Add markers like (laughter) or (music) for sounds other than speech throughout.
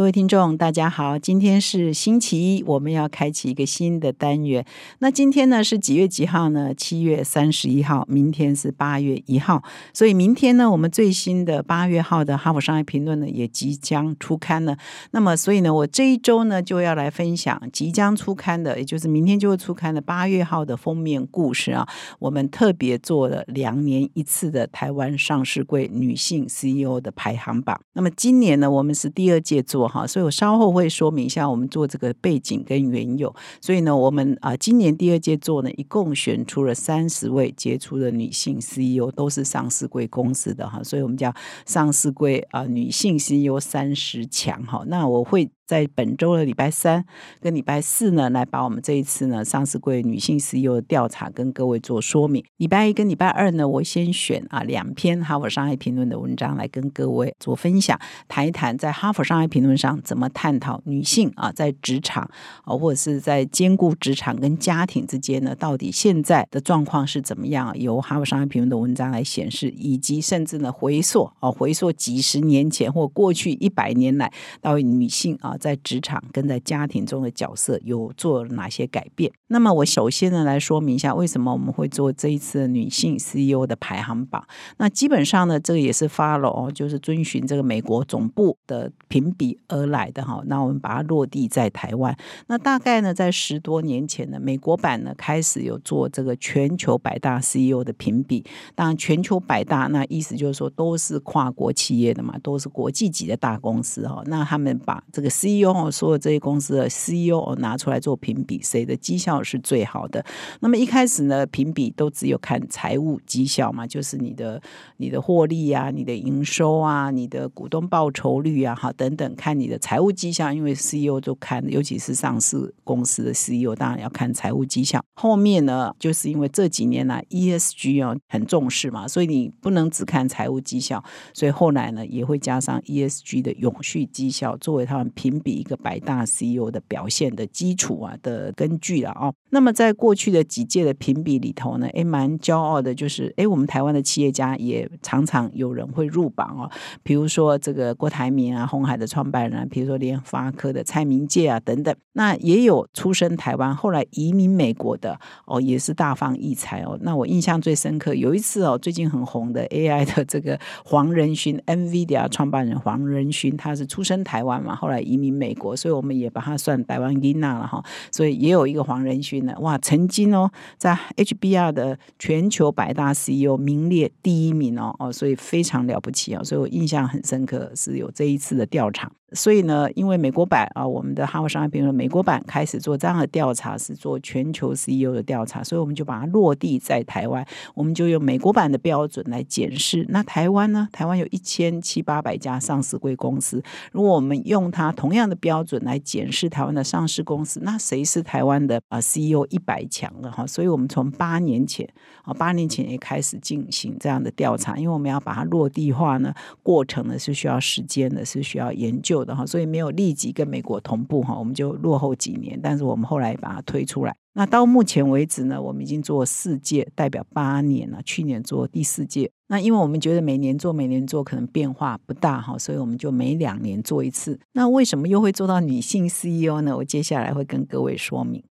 各位听众，大家好，今天是星期一，我们要开启一个新的单元。那今天呢是几月几号呢？七月三十一号，明天是八月一号，所以明天呢，我们最新的八月号的《哈佛商业评论》呢也即将出刊了。那么，所以呢，我这一周呢就要来分享即将出刊的，也就是明天就会出刊的八月号的封面故事啊。我们特别做了两年一次的台湾上市柜女性 CEO 的排行榜。那么今年呢，我们是第二届做。好，所以我稍后会说明一下我们做这个背景跟缘由。所以呢，我们啊，今年第二届做呢，一共选出了三十位杰出的女性 CEO，都是上市贵公司的哈，所以我们叫上市贵啊女性 CEO 三十强哈。那我会。在本周的礼拜三跟礼拜四呢，来把我们这一次呢上市柜女性 CEO 的调查跟各位做说明。礼拜一跟礼拜二呢，我先选啊两篇哈佛商业评论的文章来跟各位做分享，谈一谈在哈佛商业评论上怎么探讨女性啊在职场啊或者是在兼顾职场跟家庭之间呢，到底现在的状况是怎么样？由哈佛商业评论的文章来显示，以及甚至呢回溯啊回溯几十年前或过去一百年来到女性啊。在职场跟在家庭中的角色有做哪些改变？那么我首先呢来说明一下，为什么我们会做这一次女性 CEO 的排行榜。那基本上呢，这个也是 follow，就是遵循这个美国总部的评比而来的哈。那我们把它落地在台湾。那大概呢，在十多年前呢，美国版呢开始有做这个全球百大 CEO 的评比。当然，全球百大那意思就是说都是跨国企业的嘛，都是国际级的大公司哈。那他们把这个 CEO 所有这些公司的 CEO 拿出来做评比，谁的绩效是最好的？那么一开始呢，评比都只有看财务绩效嘛，就是你的你的获利啊，你的营收啊，你的股东报酬率啊，哈等等，看你的财务绩效。因为 CEO 都看，尤其是上市公司的 CEO，当然要看财务绩效。后面呢，就是因为这几年来 ESG 啊很重视嘛，所以你不能只看财务绩效，所以后来呢也会加上 ESG 的永续绩效作为他们评。比一个百大 CEO 的表现的基础啊的根据了啊。那么在过去的几届的评比里头呢，诶，蛮骄傲的，就是诶，我们台湾的企业家也常常有人会入榜哦。比如说这个郭台铭啊，红海的创办人，比如说联发科的蔡明介啊等等。那也有出生台湾，后来移民美国的哦，也是大放异彩哦。那我印象最深刻，有一次哦，最近很红的 AI 的这个黄仁勋，NVIDIA 创办人黄仁勋，他是出生台湾嘛，后来移民。美国，所以我们也把他算台湾英娜了哈，所以也有一个黄仁勋呢，哇，曾经哦，在 HBR 的全球百大 CEO 名列第一名哦哦，所以非常了不起啊，所以我印象很深刻，是有这一次的调查。所以呢，因为美国版啊，我们的哈佛商业评论美国版开始做这样的调查，是做全球 CEO 的调查，所以我们就把它落地在台湾，我们就用美国版的标准来检视。那台湾呢？台湾有一千七八百家上市贵公司，如果我们用它同样的标准来检视台湾的上市公司，那谁是台湾的啊 CEO 一百强了哈？所以我们从八年前啊，八年前也开始进行这样的调查，因为我们要把它落地化呢，过程呢是需要时间的，是需要研究。的哈，所以没有立即跟美国同步哈，我们就落后几年。但是我们后来把它推出来。那到目前为止呢，我们已经做四届，代表八年了。去年做第四届。那因为我们觉得每年做每年做可能变化不大哈，所以我们就每两年做一次。那为什么又会做到女性 CEO 呢？我接下来会跟各位说明。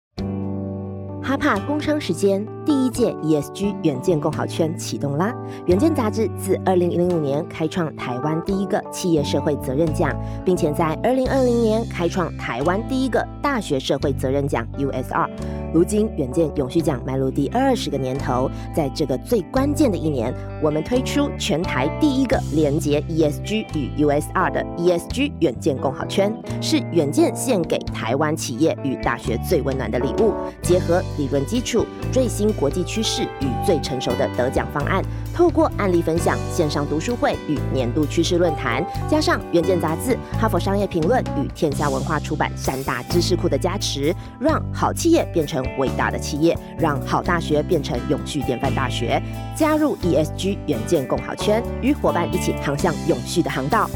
哈帕工商时间，第一届 ESG 远见共好圈启动啦！远见杂志自二零零五年开创台湾第一个企业社会责任奖，并且在二零二零年开创台湾第一个大学社会责任奖 USR。如今远见永续奖迈入第二十个年头，在这个最关键的一年，我们推出全台第一个连接 ESG 与 USR 的 ESG 远见共好圈，是远见献给台湾企业与大学最温暖的礼物，结合。理论基础、最新国际趋势与最成熟的得奖方案。透过案例分享、线上读书会与年度趋势论坛，加上《远见》杂志、《哈佛商业评论》与天下文化出版三大知识库的加持，让好企业变成伟大的企业，让好大学变成永续典范大学。加入 ESG 远见共好圈，与伙伴一起航向永续的航道。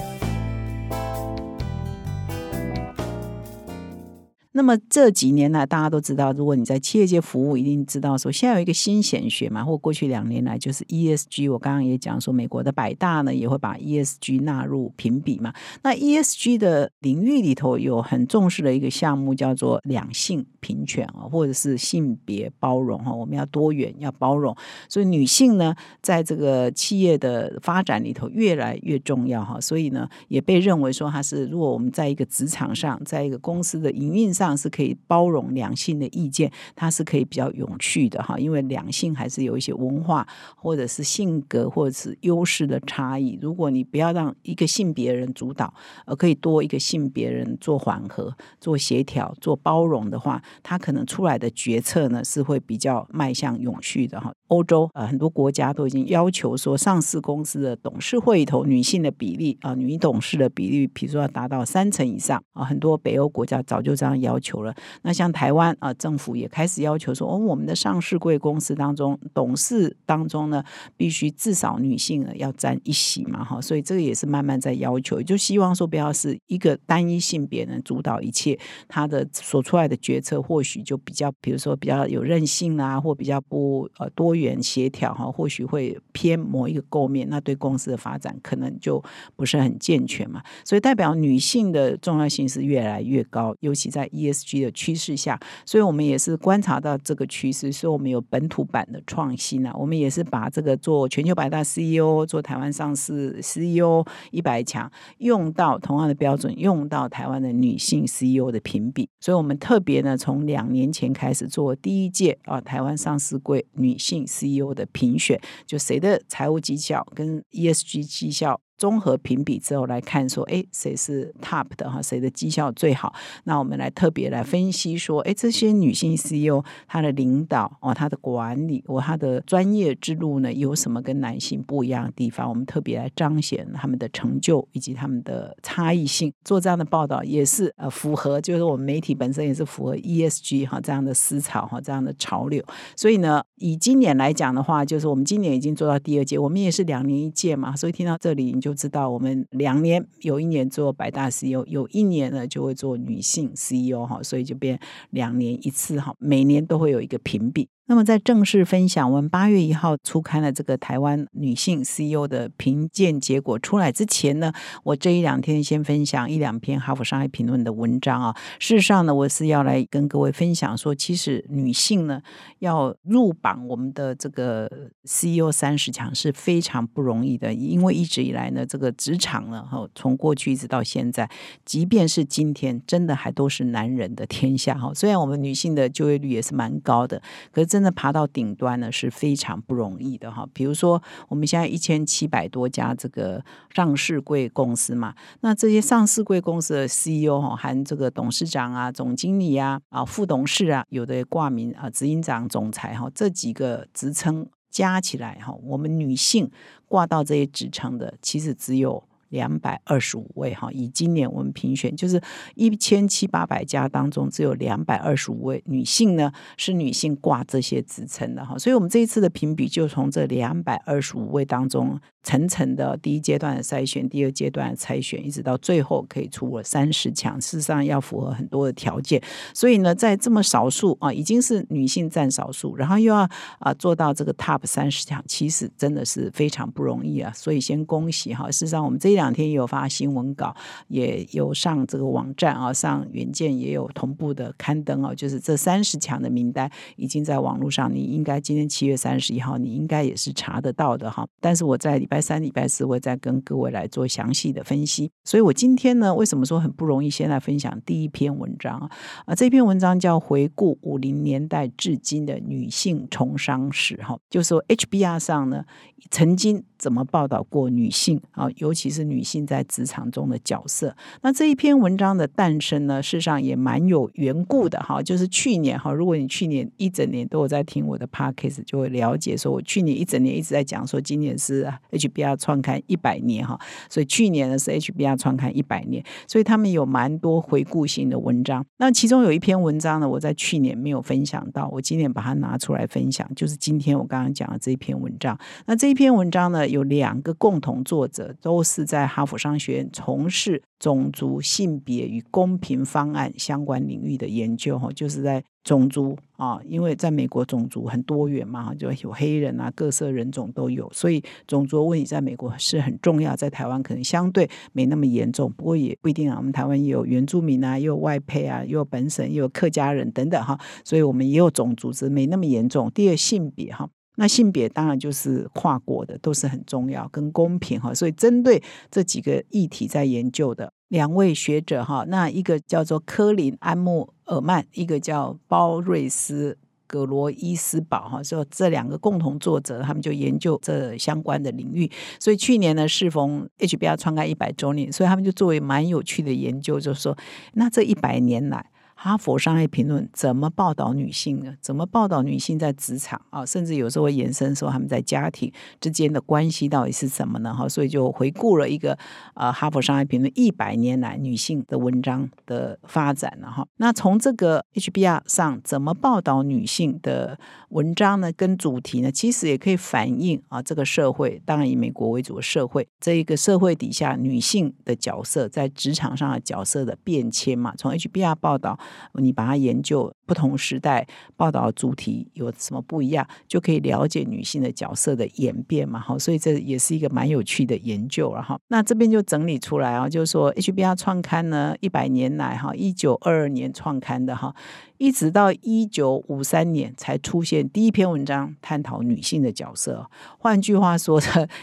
那么这几年来，大家都知道，如果你在企业界服务，一定知道说，现在有一个新显学嘛，或过去两年来就是 ESG。我刚刚也讲说，美国的百大呢也会把 ESG 纳入评比嘛。那 ESG 的领域里头有很重视的一个项目，叫做两性平权啊，或者是性别包容哈。我们要多元，要包容，所以女性呢，在这个企业的发展里头越来越重要哈。所以呢，也被认为说，它是如果我们在一个职场上，在一个公司的营运上。是可以包容两性的意见，它是可以比较永续的哈，因为两性还是有一些文化或者是性格或者是优势的差异。如果你不要让一个性别人主导，而可以多一个性别人做缓和、做协调、做包容的话，他可能出来的决策呢是会比较迈向永续的哈。欧洲呃，很多国家都已经要求说，上市公司的董事会里头女性的比例啊，女董事的比例，比如说要达到三成以上啊。很多北欧国家早就这样要。求了，那像台湾啊，政府也开始要求说，哦，我们的上市贵公司当中，董事当中呢，必须至少女性呢要占一席嘛，哈，所以这个也是慢慢在要求，就希望说不要是一个单一性别能主导一切，他的所出来的决策或许就比较，比如说比较有韧性啊，或比较不呃多元协调哈，或许会偏某一个构面，那对公司的发展可能就不是很健全嘛，所以代表女性的重要性是越来越高，尤其在。ESG 的趋势下，所以我们也是观察到这个趋势，所以我们有本土版的创新啊。我们也是把这个做全球百大 CEO、做台湾上市 CEO 一百强，用到同样的标准，用到台湾的女性 CEO 的评比。所以我们特别呢，从从两年前开始做第一届啊，台湾上市柜女性 CEO 的评选，就谁的财务绩效跟 ESG 绩效。综合评比之后来看，说，哎，谁是 top 的哈？谁的绩效最好？那我们来特别来分析说，哎，这些女性 CEO 她的领导哦，她的管理或她的专业之路呢，有什么跟男性不一样的地方？我们特别来彰显他们的成就以及他们的差异性。做这样的报道也是呃符合，就是我们媒体本身也是符合 ESG 哈这样的思潮哈这样的潮流。所以呢，以今年来讲的话，就是我们今年已经做到第二届，我们也是两年一届嘛。所以听到这里。就知道我们两年有一年做百大 CEO，有一年呢就会做女性 CEO 哈，所以就变两年一次哈，每年都会有一个评比。那么在正式分享我们八月一号初刊的这个台湾女性 CEO 的评鉴结果出来之前呢，我这一两天先分享一两篇《哈佛商业评论》的文章啊。事实上呢，我是要来跟各位分享说，其实女性呢要入榜我们的这个 CEO 三十强是非常不容易的，因为一直以来呢，这个职场呢，哈，从过去一直到现在，即便是今天，真的还都是男人的天下哈。虽然我们女性的就业率也是蛮高的，可是。真的爬到顶端呢是非常不容易的哈。比如说，我们现在一千七百多家这个上市贵公司嘛，那这些上市贵公司的 CEO 哈，含这个董事长啊、总经理啊、啊副董事啊，有的挂名啊执行长、总裁哈，这几个职称加起来哈，我们女性挂到这些职称的，其实只有。两百二十五位哈，以今年我们评选就是一千七八百家当中，只有两百二十五位女性呢，是女性挂这些职称的哈，所以我们这一次的评比就从这两百二十五位当中。层层的第一阶段的筛选，第二阶段的筛选，一直到最后可以出我三十强，事实上要符合很多的条件。所以呢，在这么少数啊，已经是女性占少数，然后又要啊做到这个 top 三十强，其实真的是非常不容易啊。所以先恭喜哈。事实上，我们这两两天也有发新闻稿，也有上这个网站啊，上原件也有同步的刊登哦。就是这三十强的名单已经在网络上，你应该今天七月三十一号，你应该也是查得到的哈。但是我在礼拜三、礼拜四会再跟各位来做详细的分析，所以我今天呢，为什么说很不容易？先来分享第一篇文章啊，啊，这篇文章叫《回顾五零年代至今的女性从商史》哈，就说 HBR 上呢，曾经怎么报道过女性啊，尤其是女性在职场中的角色。那这一篇文章的诞生呢，事实上也蛮有缘故的哈。就是去年哈，如果你去年一整年都有在听我的 podcast，就会了解说，我去年一整年一直在讲说，今年是 HBR 创刊一百年哈，所以去年呢是 HBR 创刊一百年，所以他们有蛮多回顾性的文章。那其中有一篇文章呢，我在去年没有分享到，我今年把它拿出来分享，就是今天我刚刚讲的这一篇文章。那这一篇文章呢？有两个共同作者，都是在哈佛商学院从事种族、性别与公平方案相关领域的研究。哈，就是在种族啊，因为在美国种族很多元嘛，就有黑人啊，各色人种都有，所以种族问题在美国是很重要。在台湾可能相对没那么严重，不过也不一定啊。我们台湾也有原住民啊，也有外配啊，也有本省，也有客家人等等哈，所以我们也有种族，只是没那么严重。第二，性别哈。那性别当然就是跨国的，都是很重要跟公平哈。所以针对这几个议题在研究的两位学者哈，那一个叫做科林安穆尔曼，一个叫包瑞斯格罗伊斯堡哈，说这两个共同作者，他们就研究这相关的领域。所以去年呢，适逢 HBR 创刊一百周年，所以他们就作为蛮有趣的研究，就是说，那这一百年来。哈佛商业评论怎么报道女性呢？怎么报道女性在职场啊？甚至有时候会延伸说他们在家庭之间的关系到底是什么呢？哈，所以就回顾了一个呃哈佛商业评论一百年来女性的文章的发展了哈。那从这个 HBR 上怎么报道女性的文章呢？跟主题呢，其实也可以反映啊这个社会，当然以美国为主的社会，这一个社会底下女性的角色在职场上的角色的变迁嘛。从 HBR 报道。你把它研究不同时代报道主题有什么不一样，就可以了解女性的角色的演变嘛？哈，所以这也是一个蛮有趣的研究了哈。那这边就整理出来啊，就是说 HBR 创刊呢，一百年来哈，一九二二年创刊的哈。一直到一九五三年才出现第一篇文章探讨女性的角色。换句话说，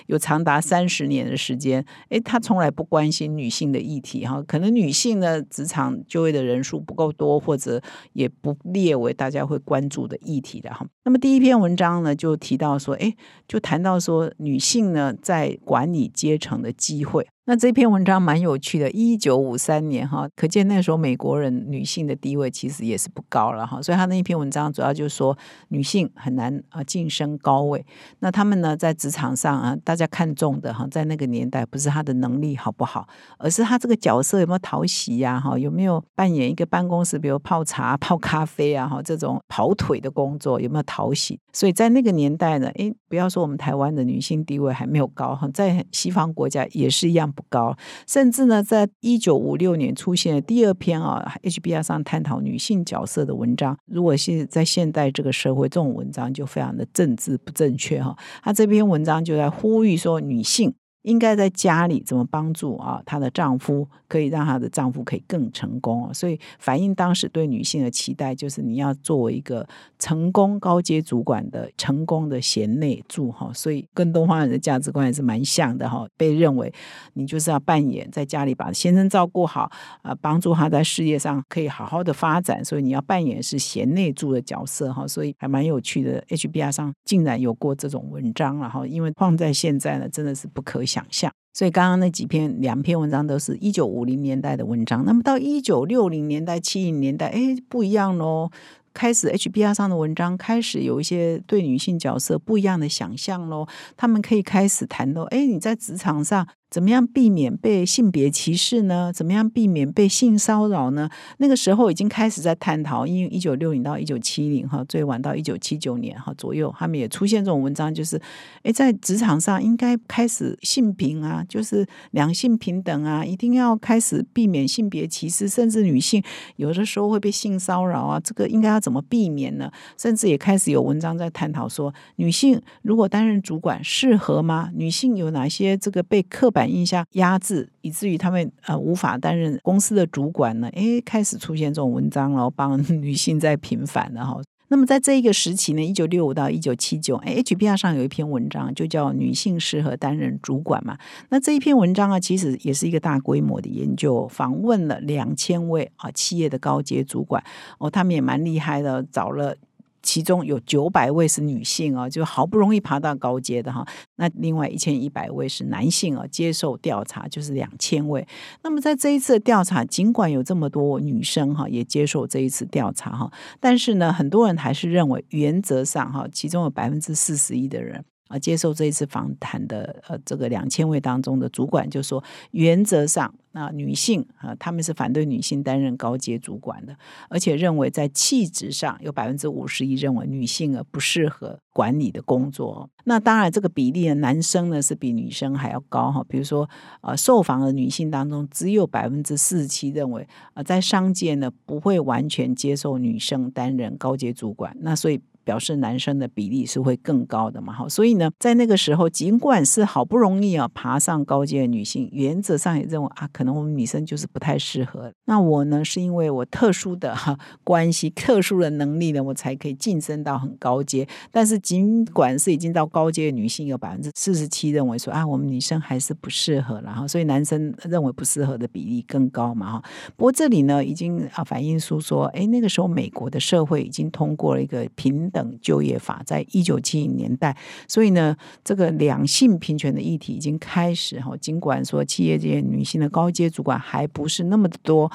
有长达三十年的时间，诶，他从来不关心女性的议题哈。可能女性的职场就业的人数不够多，或者也不列为大家会关注的议题的哈。那么第一篇文章呢，就提到说，哎，就谈到说女性呢在管理阶层的机会。那这篇文章蛮有趣的，一九五三年哈，可见那时候美国人女性的地位其实也是不高了哈，所以他那一篇文章主要就是说女性很难啊晋升高位。那他们呢在职场上啊，大家看重的哈，在那个年代不是她的能力好不好，而是她这个角色有没有讨喜呀哈，有没有扮演一个办公室比如泡茶、泡咖啡啊哈这种跑腿的工作有没有讨喜？所以在那个年代呢，诶，不要说我们台湾的女性地位还没有高哈，在西方国家也是一样。高，甚至呢，在一九五六年出现第二篇啊，HBR 上探讨女性角色的文章。如果是在现代这个社会，这种文章就非常的政治不正确哈。他这篇文章就在呼吁说，女性。应该在家里怎么帮助啊？她的丈夫可以让她的丈夫可以更成功所以反映当时对女性的期待，就是你要作为一个成功高阶主管的成功的贤内助哈。所以跟东方人的价值观也是蛮像的哈。被认为你就是要扮演在家里把先生照顾好啊，帮助他在事业上可以好好的发展。所以你要扮演是贤内助的角色哈。所以还蛮有趣的，HBR 上竟然有过这种文章了哈。因为放在现在呢，真的是不可。想象，所以刚刚那几篇两篇文章都是一九五零年代的文章，那么到一九六零年代、七零年代，哎，不一样喽。开始 HBR 上的文章开始有一些对女性角色不一样的想象喽。他们可以开始谈到，哎，你在职场上。怎么样避免被性别歧视呢？怎么样避免被性骚扰呢？那个时候已经开始在探讨，因为一九六零到一九七零哈，最晚到一九七九年哈左右，他们也出现这种文章，就是诶，在职场上应该开始性平啊，就是两性平等啊，一定要开始避免性别歧视，甚至女性有的时候会被性骚扰啊，这个应该要怎么避免呢？甚至也开始有文章在探讨说，女性如果担任主管适合吗？女性有哪些这个被刻板反映下压制，以至于他们呃无法担任公司的主管呢？诶，开始出现这种文章然后，帮 (laughs) 女性在平反了哈。那么在这一个时期呢，一九六五到一九七九，哎，HBR 上有一篇文章，就叫《女性适合担任主管》嘛。那这一篇文章啊，其实也是一个大规模的研究，访问了两千位啊企业的高阶主管哦，他们也蛮厉害的，找了。其中有九百位是女性哦，就好不容易爬到高阶的哈。那另外一千一百位是男性哦，接受调查就是两千位。那么在这一次的调查，尽管有这么多女生哈也接受这一次调查哈，但是呢，很多人还是认为原则上哈，其中有百分之四十一的人。啊，接受这一次访谈的呃，这个两千位当中的主管就说，原则上那，女性啊，他们是反对女性担任高阶主管的，而且认为在气质上有百分之五十一认为女性啊不适合管理的工作。那当然，这个比例呢，男生呢是比女生还要高哈。比如说，呃，受访的女性当中，只有百分之四十七认为啊，在商界呢不会完全接受女生担任高阶主管。那所以。表示男生的比例是会更高的嘛？哈，所以呢，在那个时候，尽管是好不容易啊爬上高阶的女性，原则上也认为啊，可能我们女生就是不太适合。那我呢，是因为我特殊的哈关系、特殊的能力呢，我才可以晋升到很高阶。但是，尽管是已经到高阶的女性，有百分之四十七认为说啊，我们女生还是不适合。然后，所以男生认为不适合的比例更高嘛？哈。不过这里呢，已经啊反映出说，哎，那个时候美国的社会已经通过了一个平。等等就业法，在一九七零年代，所以呢，这个两性平权的议题已经开始哈。尽管说企业界女性的高阶主管还不是那么多。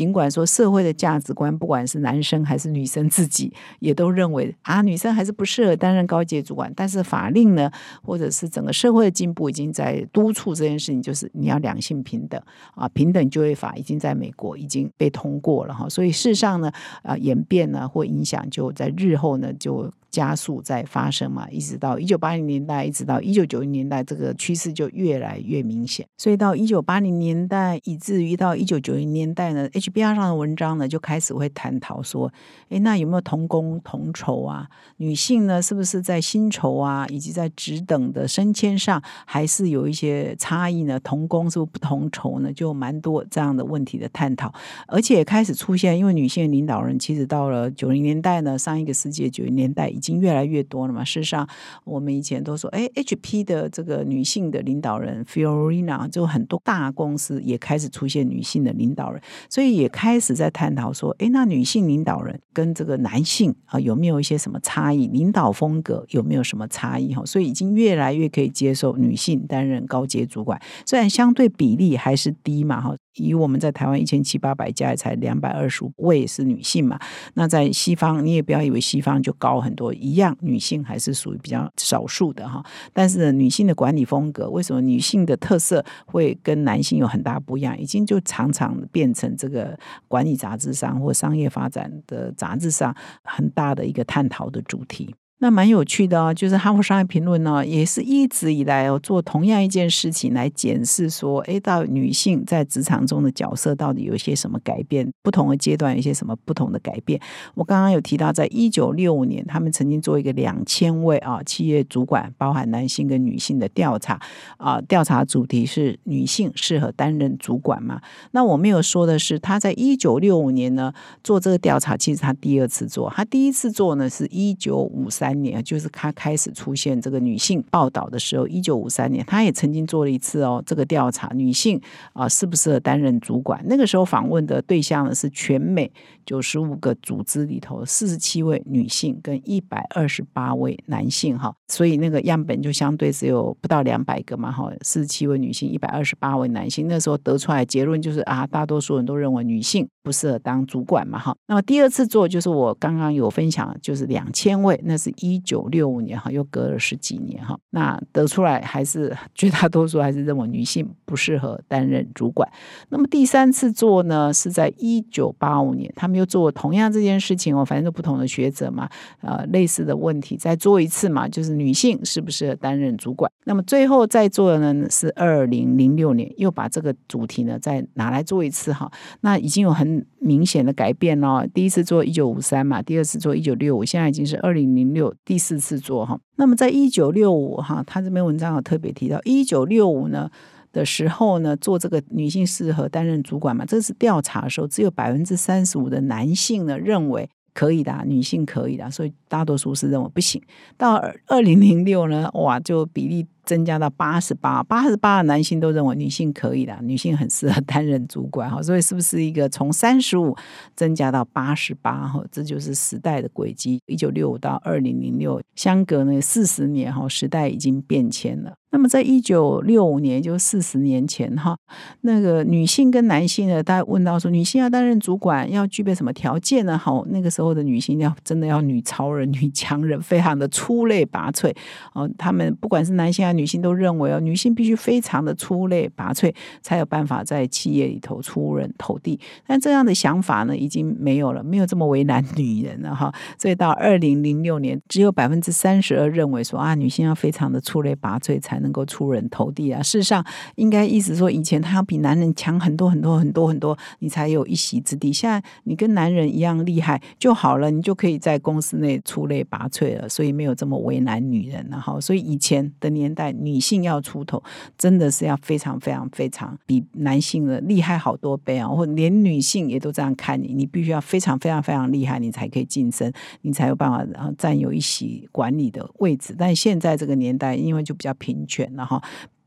尽管说社会的价值观，不管是男生还是女生自己，也都认为啊，女生还是不适合担任高级主管。但是法令呢，或者是整个社会的进步，已经在督促这件事情，就是你要两性平等啊，平等就业法已经在美国已经被通过了哈。所以事实上呢，啊，演变呢或影响就在日后呢就。加速在发生嘛，一直到一九八零年代，一直到一九九零年代，这个趋势就越来越明显。所以到一九八零年代，以至于到一九九零年代呢，HBR 上的文章呢就开始会探讨说，哎，那有没有同工同酬啊？女性呢，是不是在薪酬啊，以及在职等的升迁上，还是有一些差异呢？同工是不是不同酬呢？就蛮多这样的问题的探讨，而且开始出现，因为女性领导人其实到了九零年代呢，上一个世纪九零年代。已经越来越多了嘛？事实上，我们以前都说，哎，HP 的这个女性的领导人 Fiorina，就很多大公司也开始出现女性的领导人，所以也开始在探讨说，哎，那女性领导人跟这个男性啊，有没有一些什么差异？领导风格有没有什么差异？哈，所以已经越来越可以接受女性担任高阶主管，虽然相对比例还是低嘛，哈。以我们在台湾一千七八百家，才两百二十位是女性嘛？那在西方，你也不要以为西方就高很多，一样女性还是属于比较少数的哈。但是女性的管理风格，为什么女性的特色会跟男性有很大不一样？已经就常常变成这个管理杂志上或商业发展的杂志上很大的一个探讨的主题。那蛮有趣的哦，就是《哈佛商业评论》呢，也是一直以来哦做同样一件事情来检视说，哎，到女性在职场中的角色到底有些什么改变？不同的阶段有些什么不同的改变？我刚刚有提到，在一九六五年，他们曾经做一个两千位啊企业主管，包含男性跟女性的调查啊，调查主题是女性适合担任主管吗？那我没有说的是，他在一九六五年呢做这个调查，其实他第二次做，他第一次做呢是一九五三。三年，就是他开始出现这个女性报道的时候，一九五三年，他也曾经做了一次哦，这个调查，女性啊适不适合担任主管？那个时候访问的对象呢是全美九十五个组织里头四十七位女性跟一百二十八位男性哈，所以那个样本就相对只有不到两百个嘛哈，四十七位女性，一百二十八位男性，那时候得出来结论就是啊，大多数人都认为女性不适合当主管嘛哈。那么第二次做就是我刚刚有分享，就是两千位，那是。一九六五年哈，又隔了十几年哈，那得出来还是绝大多数还是认为女性不适合担任主管。那么第三次做呢，是在一九八五年，他们又做同样这件事情哦，反正不同的学者嘛，呃，类似的问题再做一次嘛，就是女性适不适合担任主管。那么最后再做的呢是二零零六年，又把这个主题呢再拿来做一次哈，那已经有很明显的改变了。第一次做一九五三嘛，第二次做一九六五，现在已经是二零零六。第四次做哈，那么在一九六五哈，他这篇文章有特别提到，一九六五呢的时候呢，做这个女性适合担任主管嘛？这是调查的时候，只有百分之三十五的男性呢认为可以的，女性可以的，所以大多数是认为不行。到二零零六呢，哇，就比例。增加到八十八，八十八的男性都认为女性可以的，女性很适合担任主管哈，所以是不是一个从三十五增加到八十八哈？这就是时代的轨迹。一九六五到二零零六，相隔呢四十年哈，时代已经变迁了。那么在一九六五年，就四十年前哈，那个女性跟男性呢，大家问到说，女性要担任主管要具备什么条件呢？好，那个时候的女性要真的要女超人、(laughs) 女强人，非常的出类拔萃哦。他们不管是男性还是女性都认为哦，女性必须非常的出类拔萃，才有办法在企业里头出人头地。但这样的想法呢，已经没有了，没有这么为难女人了哈。所以到二零零六年，只有百分之三十二认为说啊，女性要非常的出类拔萃才能够出人头地啊。事实上，应该意思说，以前他要比男人强很多很多很多很多，你才有一席之地。现在你跟男人一样厉害就好了，你就可以在公司内出类拔萃了。所以没有这么为难女人了哈。所以以前的年代。女性要出头，真的是要非常非常非常比男性的厉害好多倍啊！或连女性也都这样看你，你必须要非常非常非常厉害，你才可以晋升，你才有办法然后占有一席管理的位置。但现在这个年代，因为就比较平权了哈。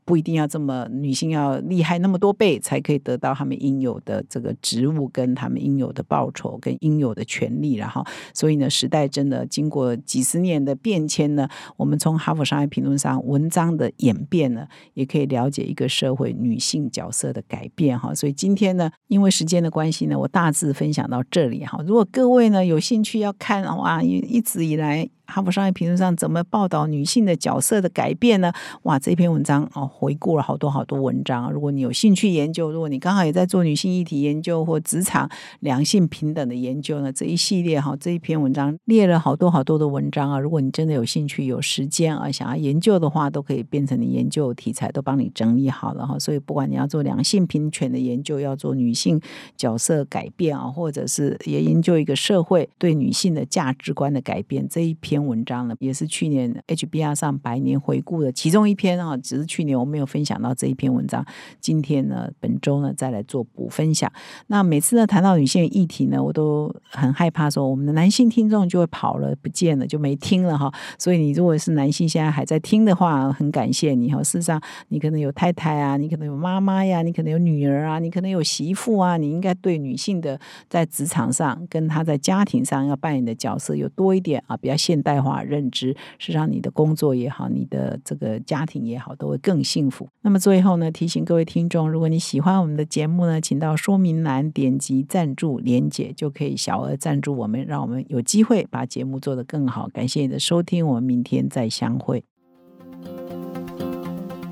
不一定要这么女性要厉害那么多倍才可以得到他们应有的这个职务跟他们应有的报酬跟应有的权利然后所以呢，时代真的经过几十年的变迁呢，我们从哈佛商业评论上文章的演变呢，也可以了解一个社会女性角色的改变哈。所以今天呢，因为时间的关系呢，我大致分享到这里哈。如果各位呢有兴趣要看哇，一直以来。哈佛商业评论上怎么报道女性的角色的改变呢？哇，这篇文章哦，回顾了好多好多文章。如果你有兴趣研究，如果你刚好也在做女性议题研究或职场两性平等的研究呢，这一系列哈，这一篇文章列了好多好多的文章啊。如果你真的有兴趣、有时间啊，想要研究的话，都可以变成你研究题材，都帮你整理好了哈。所以不管你要做两性平权的研究，要做女性角色改变啊，或者是也研究一个社会对女性的价值观的改变，这一篇。文章呢，也是去年 HBR 上百年回顾的其中一篇啊。只是去年我没有分享到这一篇文章，今天呢，本周呢再来做补分享。那每次呢谈到女性议题呢，我都很害怕说我们的男性听众就会跑了不见了，就没听了哈。所以你如果是男性，现在还在听的话，很感谢你哈。事实上，你可能有太太啊，你可能有妈妈呀，你可能有女儿啊，你可能有媳妇啊，你应该对女性的在职场上跟她在家庭上要扮演的角色有多一点啊，比较现。代化认知，是让你的工作也好，你的这个家庭也好，都会更幸福。那么最后呢，提醒各位听众，如果你喜欢我们的节目呢，请到说明栏点击赞助连结，就可以小额赞助我们，让我们有机会把节目做得更好。感谢你的收听，我们明天再相会。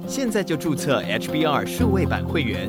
现在就注册 HBR 数位版会员，